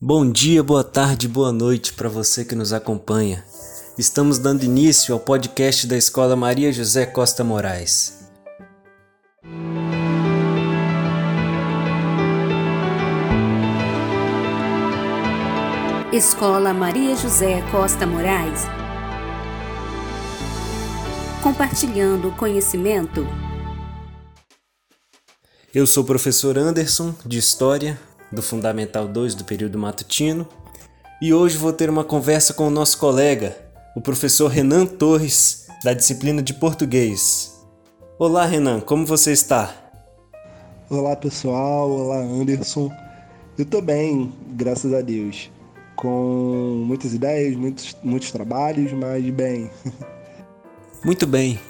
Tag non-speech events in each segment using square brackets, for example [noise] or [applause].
Bom dia, boa tarde, boa noite para você que nos acompanha. Estamos dando início ao podcast da Escola Maria José Costa Moraes. Escola Maria José Costa Moraes. Compartilhando conhecimento. Eu sou o professor Anderson, de História, do Fundamental 2 do período matutino, e hoje vou ter uma conversa com o nosso colega, o professor Renan Torres, da disciplina de Português. Olá, Renan, como você está? Olá, pessoal. Olá, Anderson. Eu tô bem, graças a Deus. Com muitas ideias, muitos, muitos trabalhos, mas bem. [laughs] Muito bem.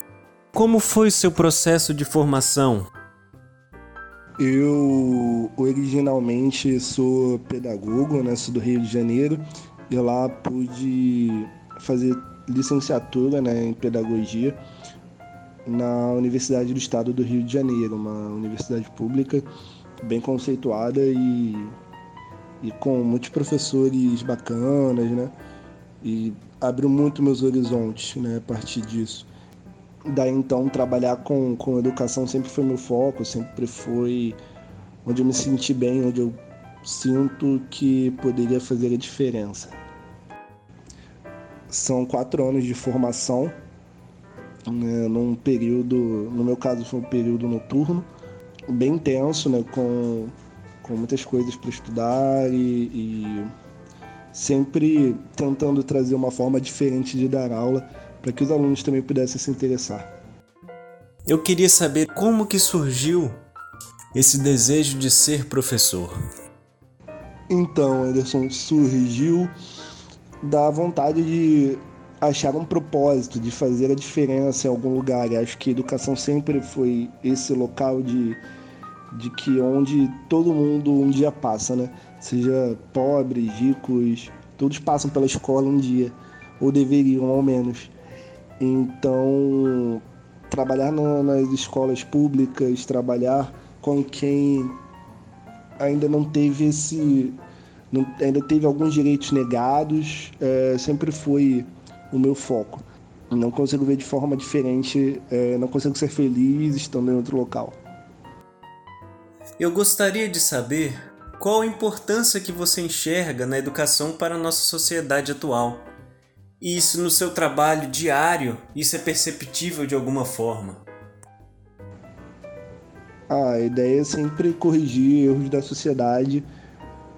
Como foi o seu processo de formação? Eu originalmente sou pedagogo, né? Sou do Rio de Janeiro e lá pude fazer licenciatura né, em pedagogia na Universidade do Estado do Rio de Janeiro, uma universidade pública bem conceituada e, e com muitos professores bacanas, né? E abriu muito meus horizontes né, a partir disso. Daí então trabalhar com, com educação sempre foi meu foco, sempre foi onde eu me senti bem, onde eu sinto que poderia fazer a diferença. São quatro anos de formação, né, num período, no meu caso foi um período noturno, bem intenso, né, com, com muitas coisas para estudar e, e sempre tentando trazer uma forma diferente de dar aula para que os alunos também pudessem se interessar. Eu queria saber como que surgiu esse desejo de ser professor. Então, Anderson, surgiu da vontade de achar um propósito, de fazer a diferença em algum lugar. E acho que a educação sempre foi esse local de, de que onde todo mundo um dia passa, né? Seja pobres, ricos, todos passam pela escola um dia, ou deveriam ao menos. Então, trabalhar no, nas escolas públicas, trabalhar com quem ainda não teve esse. Não, ainda teve alguns direitos negados, é, sempre foi o meu foco. Não consigo ver de forma diferente, é, não consigo ser feliz estando em outro local. Eu gostaria de saber qual a importância que você enxerga na educação para a nossa sociedade atual. E isso no seu trabalho diário, isso é perceptível de alguma forma? A ideia é sempre corrigir erros da sociedade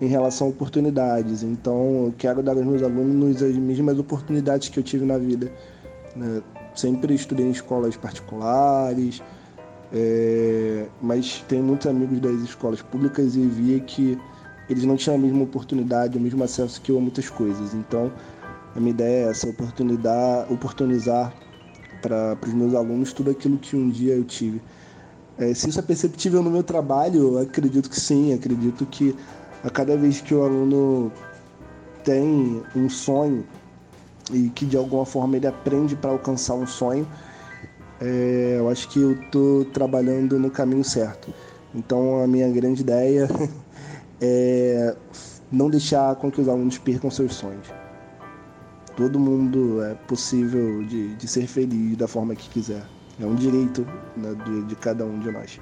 em relação a oportunidades. Então, eu quero dar aos meus alunos as mesmas oportunidades que eu tive na vida. Né? Sempre estudei em escolas particulares, é... mas tenho muitos amigos das escolas públicas e via que eles não tinham a mesma oportunidade, o mesmo acesso que eu a muitas coisas. Então, a minha ideia é essa, oportunidade, oportunizar para os meus alunos tudo aquilo que um dia eu tive. É, se isso é perceptível no meu trabalho, acredito que sim, acredito que a cada vez que o aluno tem um sonho e que de alguma forma ele aprende para alcançar um sonho, é, eu acho que eu estou trabalhando no caminho certo. Então a minha grande ideia [laughs] é não deixar com que os alunos percam seus sonhos todo mundo é possível de, de ser feliz da forma que quiser. É um direito né, de, de cada um de nós.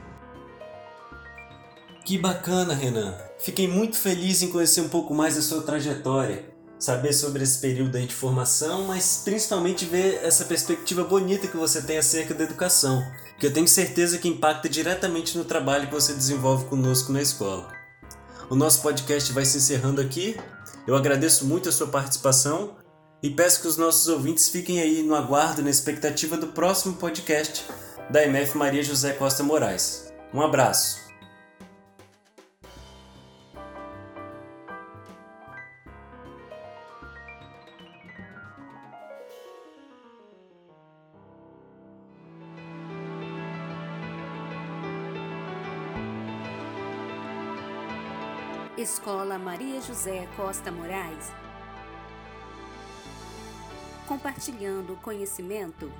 Que bacana, Renan. Fiquei muito feliz em conhecer um pouco mais da sua trajetória, saber sobre esse período aí de formação, mas principalmente ver essa perspectiva bonita que você tem acerca da educação, que eu tenho certeza que impacta diretamente no trabalho que você desenvolve conosco na escola. O nosso podcast vai se encerrando aqui. Eu agradeço muito a sua participação e peço que os nossos ouvintes fiquem aí no aguardo, na expectativa do próximo podcast da MF Maria José Costa Moraes. Um abraço! Escola Maria José Costa Moraes. Compartilhando conhecimento